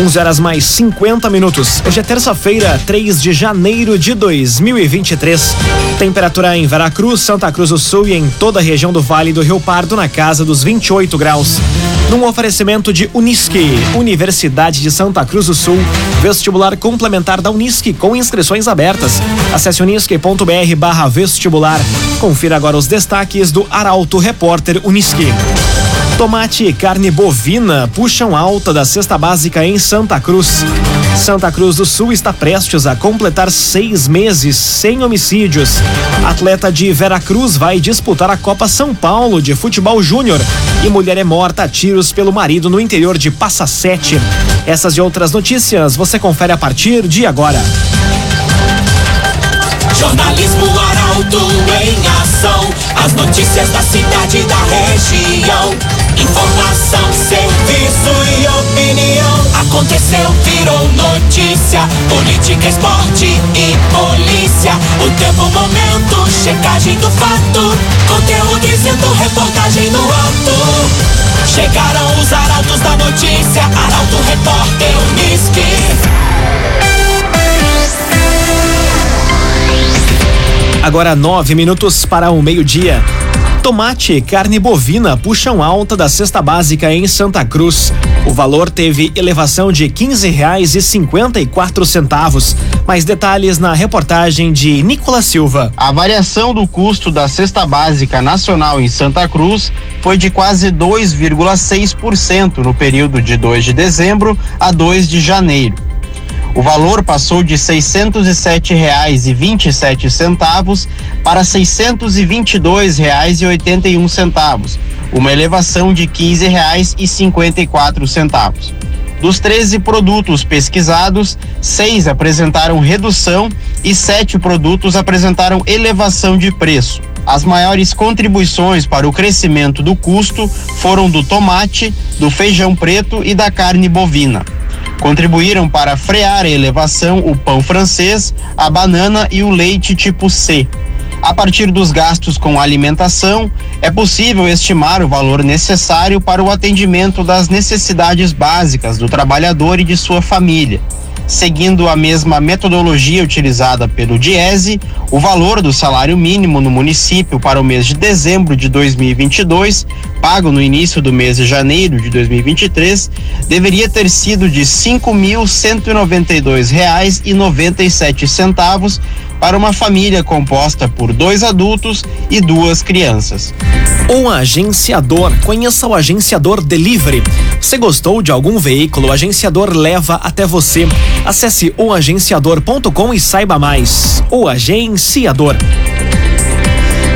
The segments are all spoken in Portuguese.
11 horas mais 50 minutos. Hoje é terça-feira, 3 de janeiro de 2023. Temperatura em Veracruz, Santa Cruz do Sul e em toda a região do Vale do Rio Pardo na casa dos 28 graus. Num oferecimento de Unisque, Universidade de Santa Cruz do Sul, vestibular complementar da Unisque com inscrições abertas. Acesse unisque.br barra vestibular. Confira agora os destaques do Arauto Repórter Unisque. Tomate e carne bovina puxam alta da cesta básica em Santa Cruz. Santa Cruz do Sul está prestes a completar seis meses sem homicídios. Atleta de Veracruz vai disputar a Copa São Paulo de Futebol Júnior. E mulher é morta a tiros pelo marido no interior de Passa Sete. Essas e outras notícias você confere a partir de agora. Jornalismo Arauto em ação. As notícias da cidade e da região. Informação, serviço e opinião. Aconteceu, virou notícia. Política, esporte e polícia. O tempo, momento, checagem do fato. Conteúdo dizendo, reportagem no ato. Chegaram os arautos da notícia. Arauto, repórter, Unisque. Agora nove minutos para o meio-dia. Tomate e carne bovina puxam alta da cesta básica em Santa Cruz. O valor teve elevação de quatro centavos. Mais detalhes na reportagem de Nicolas Silva. A variação do custo da cesta básica nacional em Santa Cruz foi de quase 2,6% no período de 2 de dezembro a 2 de janeiro. O valor passou de R$ 607,27 para R$ 622,81, uma elevação de R$ 15,54. Dos 13 produtos pesquisados, seis apresentaram redução e sete produtos apresentaram elevação de preço. As maiores contribuições para o crescimento do custo foram do tomate, do feijão preto e da carne bovina. Contribuíram para frear a elevação o pão francês, a banana e o leite tipo C. A partir dos gastos com alimentação, é possível estimar o valor necessário para o atendimento das necessidades básicas do trabalhador e de sua família. Seguindo a mesma metodologia utilizada pelo Diese, o valor do salário mínimo no município para o mês de dezembro de 2022, pago no início do mês de janeiro de 2023, deveria ter sido de R$ 5.192,97 para uma família composta por dois adultos e duas crianças. O agenciador. Conheça o agenciador Delivery. Você gostou de algum veículo? O agenciador leva até você. Acesse oagenciador.com e saiba mais. O agenciador.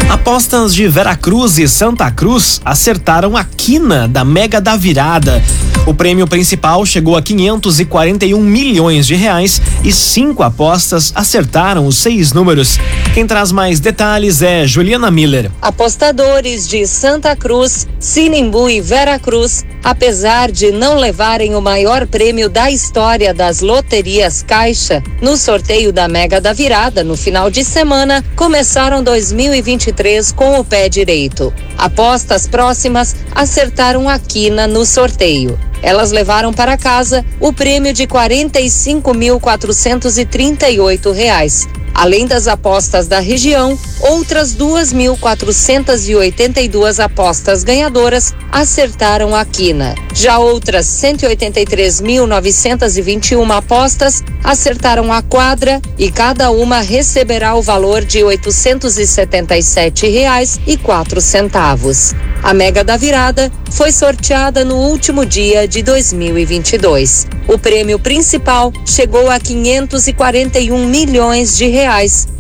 Apostas de Veracruz e Santa Cruz acertaram a quina da Mega da Virada. O prêmio principal chegou a 541 milhões de reais e cinco apostas acertaram os seis números. Quem traz mais detalhes é Juliana Miller. Apostadores de Santa Cruz, Sinimbu e Veracruz, apesar de não levarem o maior prêmio da história das loterias Caixa no sorteio da Mega da Virada no final de semana, começaram 2023 com o pé direito. Apostas próximas acertaram a quina no sorteio. Elas levaram para casa o prêmio de R$ 45.438. Além das apostas da região, outras 2.482 apostas ganhadoras acertaram a quina. Já outras 183.921 apostas acertaram a quadra e cada uma receberá o valor de 877 reais e quatro centavos. A Mega da Virada foi sorteada no último dia de 2022. O prêmio principal chegou a 541 milhões de reais.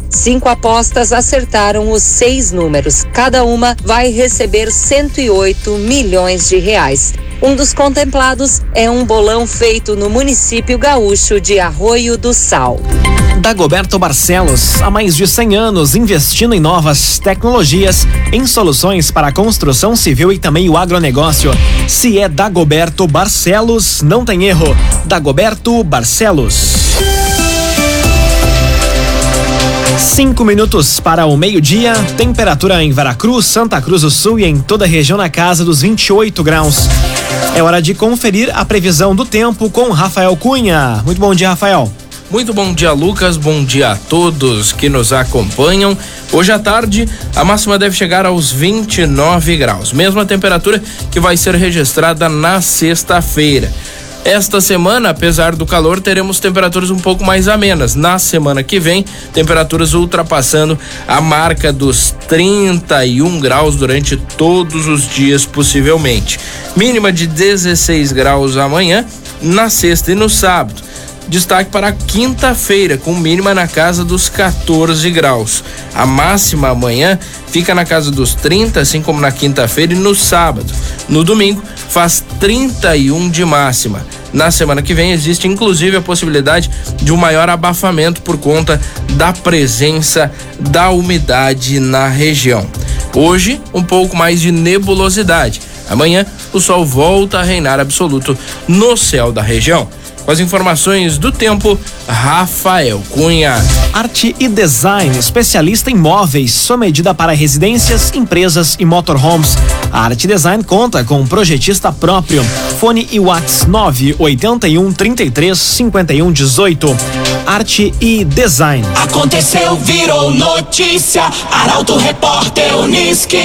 Cinco apostas acertaram os seis números. Cada uma vai receber 108 milhões de reais. Um dos contemplados é um bolão feito no município gaúcho de Arroio do Sal. Dagoberto Barcelos, há mais de 100 anos investindo em novas tecnologias, em soluções para a construção civil e também o agronegócio. Se é Dagoberto Barcelos, não tem erro. Dagoberto Barcelos. Cinco minutos para o meio-dia. Temperatura em Veracruz, Santa Cruz do Sul e em toda a região na casa dos 28 graus. É hora de conferir a previsão do tempo com Rafael Cunha. Muito bom dia, Rafael. Muito bom dia, Lucas. Bom dia a todos que nos acompanham. Hoje à tarde, a máxima deve chegar aos 29 graus, mesma temperatura que vai ser registrada na sexta-feira. Esta semana, apesar do calor, teremos temperaturas um pouco mais amenas. Na semana que vem, temperaturas ultrapassando a marca dos 31 graus durante todos os dias, possivelmente. Mínima de 16 graus amanhã, na sexta e no sábado. Destaque para quinta-feira, com mínima na casa dos 14 graus. A máxima amanhã fica na casa dos 30, assim como na quinta-feira e no sábado. No domingo, faz 31 de máxima. Na semana que vem, existe inclusive a possibilidade de um maior abafamento por conta da presença da umidade na região. Hoje, um pouco mais de nebulosidade. Amanhã, o sol volta a reinar absoluto no céu da região. Com as informações do tempo, Rafael Cunha. Arte e design, especialista em móveis, sua medida para residências, empresas e motorhomes. A Arte Design conta com um projetista próprio. Fone e Whats 981 33 51 18. Arte e design. Aconteceu, virou notícia. Arauto Repórter Uniski.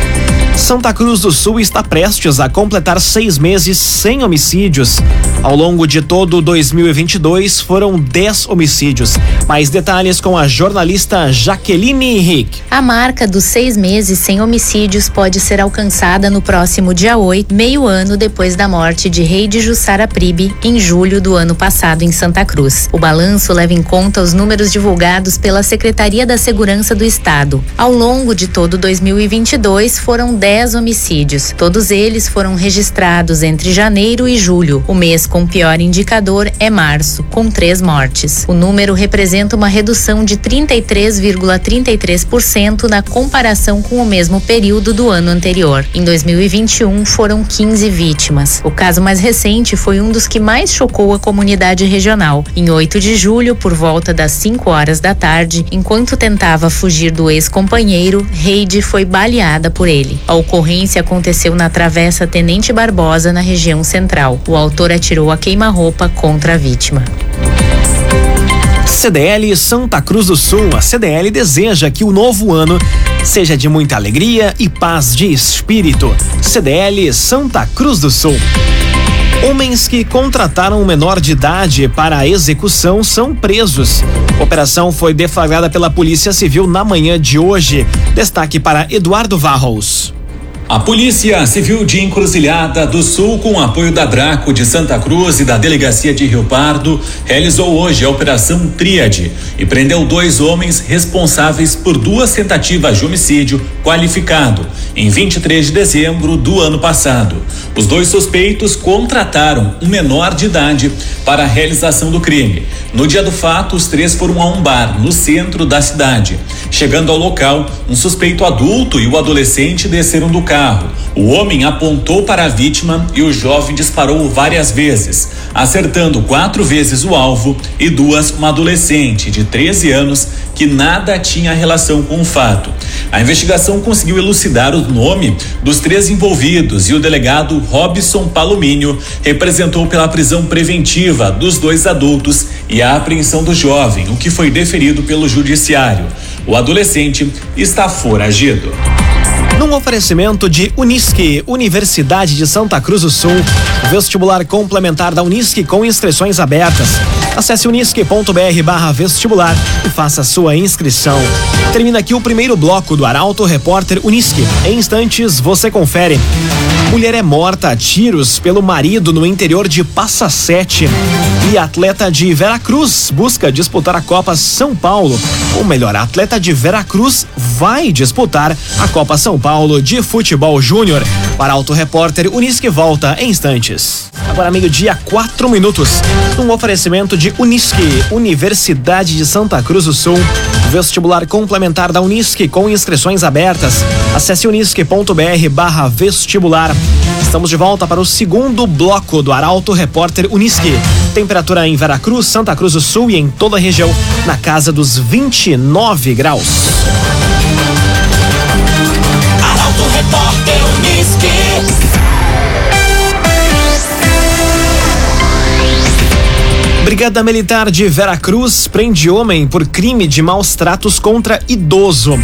Santa Cruz do Sul está prestes a completar seis meses sem homicídios. Ao longo de todo 2022 foram 10 homicídios. Mais detalhes com a jornalista Jaqueline Henrique. A marca dos seis meses sem homicídios pode ser alcançada no próximo dia 8, meio ano depois da morte de Rei de Jussara Pribe, em julho do ano passado em Santa Cruz. O balanço leva em conta os números divulgados pela Secretaria da Segurança do Estado. Ao longo de todo 2022 foram 10 homicídios. Todos eles foram registrados entre janeiro e julho. O mês com pior indicador é março, com três mortes. O número representa uma redução de 33,33% na comparação com o mesmo período do ano anterior. Em 2021, foram 15 vítimas. O caso mais recente foi um dos que mais chocou a comunidade regional. Em 8 de julho, por volta das 5 horas da tarde, enquanto tentava fugir do ex-companheiro, Reide foi baleada por ele. A ocorrência aconteceu na Travessa Tenente Barbosa, na região central. O autor atirou a queima-roupa contra a vítima. CDL Santa Cruz do Sul. A CDL deseja que o novo ano seja de muita alegria e paz de espírito. CDL Santa Cruz do Sul. Homens que contrataram um menor de idade para a execução são presos. A operação foi deflagrada pela Polícia Civil na manhã de hoje. Destaque para Eduardo Varros. A Polícia Civil de Encruzilhada do Sul, com apoio da Draco de Santa Cruz e da Delegacia de Rio Pardo, realizou hoje a Operação Tríade e prendeu dois homens responsáveis por duas tentativas de homicídio qualificado em 23 de dezembro do ano passado. Os dois suspeitos contrataram um menor de idade para a realização do crime. No dia do fato, os três foram a um bar no centro da cidade. Chegando ao local, um suspeito adulto e o adolescente desceram do carro. O homem apontou para a vítima e o jovem disparou várias vezes, acertando quatro vezes o alvo e duas uma adolescente de 13 anos que nada tinha relação com o fato. A investigação conseguiu elucidar o nome dos três envolvidos e o delegado Robson Palomínio representou pela prisão preventiva dos dois adultos e a apreensão do jovem, o que foi deferido pelo judiciário. O adolescente está foragido. Num oferecimento de Unisque, Universidade de Santa Cruz do Sul, vestibular complementar da Unisque com inscrições abertas. Acesse unisque.br vestibular e faça sua inscrição. Termina aqui o primeiro bloco do Arauto Repórter Unisque. Em instantes, você confere. Mulher é morta a tiros pelo marido no interior de Passa Sete. E atleta de Veracruz busca disputar a Copa São Paulo. Ou melhor, atleta de Veracruz vai disputar a Copa São Paulo de Futebol Júnior. Para Auto Repórter Unisque volta em instantes. Agora meio-dia, quatro minutos. Um oferecimento de Unisque, Universidade de Santa Cruz do Sul. Vestibular complementar da Unisque com inscrições abertas. Acesse unisque.br barra vestibular. Estamos de volta para o segundo bloco do Arauto Repórter Unisque. Temperatura em Veracruz, Santa Cruz do Sul e em toda a região na casa dos 29 graus. Repórter. Brigada Militar de Veracruz prende homem por crime de maus tratos contra idoso.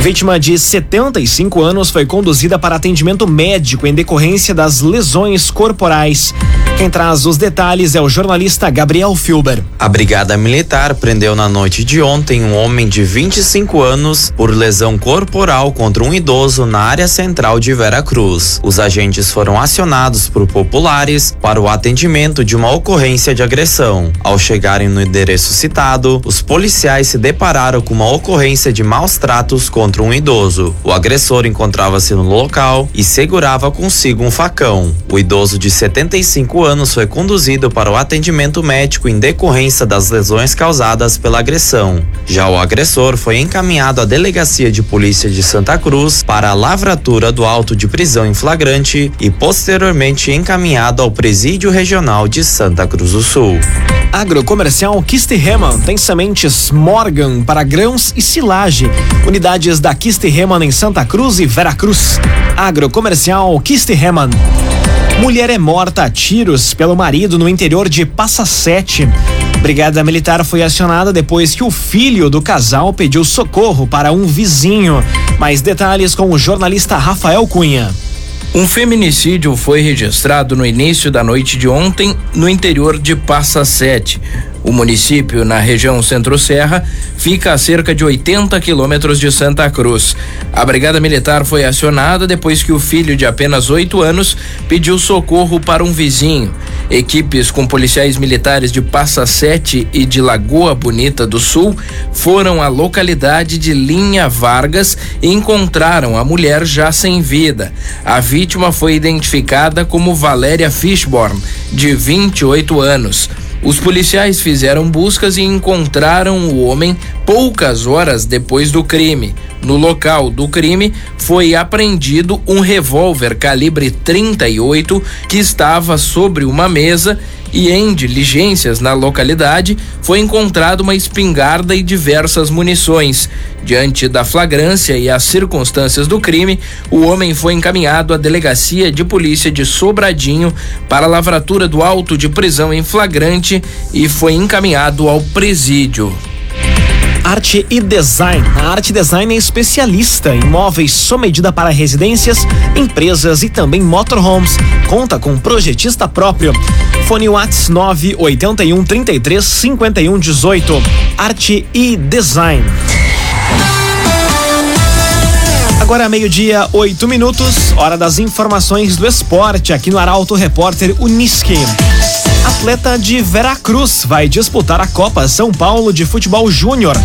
Vítima de 75 anos foi conduzida para atendimento médico em decorrência das lesões corporais. Quem traz os detalhes é o jornalista Gabriel Filber. A Brigada Militar prendeu na noite de ontem um homem de 25 anos por lesão corporal contra um idoso na área central de Veracruz. Os agentes foram acionados por populares para o atendimento de uma ocorrência de agressão. Ao chegarem no endereço citado, os policiais se depararam com uma ocorrência de maus tratos contra um idoso. O agressor encontrava-se no local e segurava consigo um facão. O idoso de 75 anos foi conduzido para o atendimento médico em decorrência das lesões causadas pela agressão. Já o agressor foi encaminhado à delegacia de polícia de Santa Cruz para a lavratura do auto de prisão em flagrante e posteriormente encaminhado ao presídio regional de Santa Cruz do Sul. Agrocomercial Kisterreman tem sementes Morgan para grãos e silagem. Unidades da Kisterreman em Santa Cruz e Veracruz. Agrocomercial Kisterreman. Mulher é morta a tiros pelo marido no interior de Passa Sete. Brigada Militar foi acionada depois que o filho do casal pediu socorro para um vizinho. Mais detalhes com o jornalista Rafael Cunha. Um feminicídio foi registrado no início da noite de ontem no interior de Passa Sete. O município, na região Centro-Serra, fica a cerca de 80 quilômetros de Santa Cruz. A Brigada Militar foi acionada depois que o filho de apenas oito anos pediu socorro para um vizinho. Equipes com policiais militares de Passa Sete e de Lagoa Bonita do Sul foram à localidade de Linha Vargas e encontraram a mulher já sem vida. A vítima foi identificada como Valéria Fishborn, de 28 anos. Os policiais fizeram buscas e encontraram o homem poucas horas depois do crime. No local do crime foi apreendido um revólver calibre 38 que estava sobre uma mesa e em diligências na localidade foi encontrada uma espingarda e diversas munições. Diante da flagrância e as circunstâncias do crime, o homem foi encaminhado à delegacia de polícia de Sobradinho para lavratura do auto de prisão em flagrante e foi encaminhado ao presídio. Arte e Design. A Arte Design é especialista em móveis sob medida para residências, empresas e também motorhomes. Conta com projetista próprio. Fone Whats 981 33 51 18. Arte e Design. Agora meio-dia, oito minutos, hora das informações do esporte aqui no Arauto Repórter Uniski. Atleta de Veracruz vai disputar a Copa São Paulo de Futebol Júnior.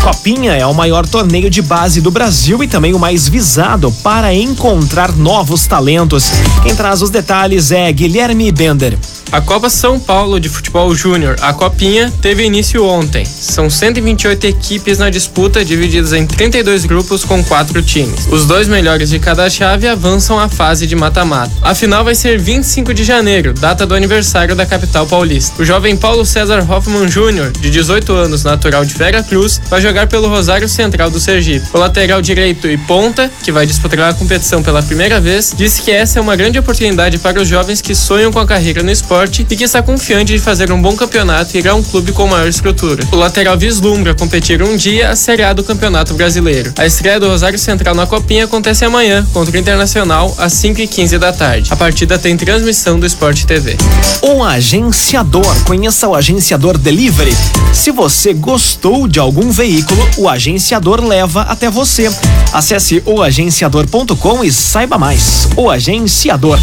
Copinha é o maior torneio de base do Brasil e também o mais visado para encontrar novos talentos. Quem traz os detalhes é Guilherme Bender. A Copa São Paulo de Futebol Júnior, a Copinha, teve início ontem. São 128 equipes na disputa, divididas em 32 grupos com quatro times. Os dois melhores de cada chave avançam à fase de mata-mata. A final vai ser 25 de janeiro, data do aniversário da capital paulista. O jovem Paulo César Hoffman Júnior, de 18 anos, natural de Vera Cruz, vai jogar pelo Rosário Central do Sergipe. O lateral direito e ponta, que vai disputar a competição pela primeira vez, disse que essa é uma grande oportunidade para os jovens que sonham com a carreira no esporte e que está confiante de fazer um bom campeonato e ir a um clube com maior estrutura. O lateral vislumbra competir um dia a Série A do Campeonato Brasileiro. A estreia do Rosário Central na Copinha acontece amanhã contra o Internacional às 5h15 da tarde. A partida tem transmissão do Esporte TV. Um agenciador. Conheça o agenciador Delivery. Se você gostou de algum veículo, o agenciador leva até você. Acesse oagenciador.com e saiba mais. O Agenciador.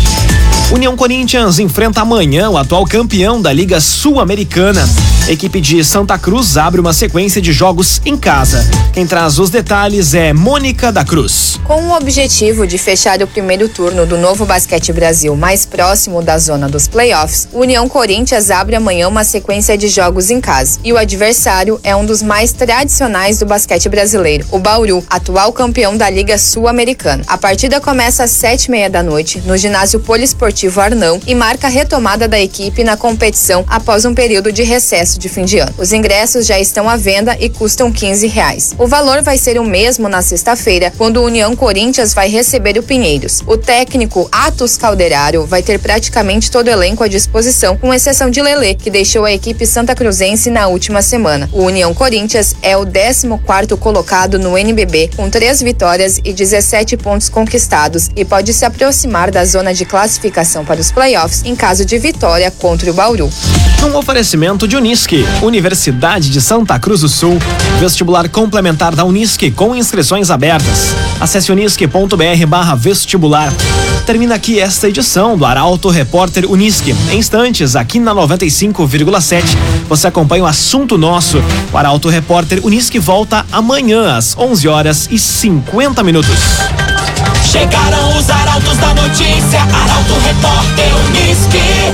União Corinthians enfrenta amanhã o atual campeão da Liga Sul-Americana. Equipe de Santa Cruz abre uma sequência de jogos em casa. Quem traz os detalhes é Mônica da Cruz. Com o objetivo de fechar o primeiro turno do Novo Basquete Brasil mais próximo da zona dos playoffs, o União Corinthians abre amanhã uma sequência de jogos em casa. E o adversário é um dos mais tradicionais do basquete brasileiro, o Bauru, atual campeão da Liga Sul-Americana. A partida começa às sete e meia da noite no ginásio poliesportivo Arnão e marca a retomada da equipe na competição após um período de recesso de fim de ano. Os ingressos já estão à venda e custam 15 reais. O valor vai ser o mesmo na sexta-feira, quando o União Corinthians vai receber o Pinheiros. O técnico Atos Calderário vai ter praticamente todo o elenco à disposição, com exceção de Lelê, que deixou a equipe santa cruzense na última semana. O União Corinthians é o 14º colocado no NBB, com três vitórias e 17 pontos conquistados e pode se aproximar da zona de classificação para os playoffs em caso de vitória contra o Bauru. Um oferecimento de Unisque, Universidade de Santa Cruz do Sul, vestibular complementar da Unisque com inscrições abertas. Acesse unisque.br barra vestibular. Termina aqui esta edição do Arauto Repórter Unisque. Em instantes, aqui na 95,7, você acompanha o assunto nosso. O Arauto Repórter Unisque volta amanhã às 11 horas e 50 minutos. Chegaram os arautos da notícia, Arauto Repórter Unisque.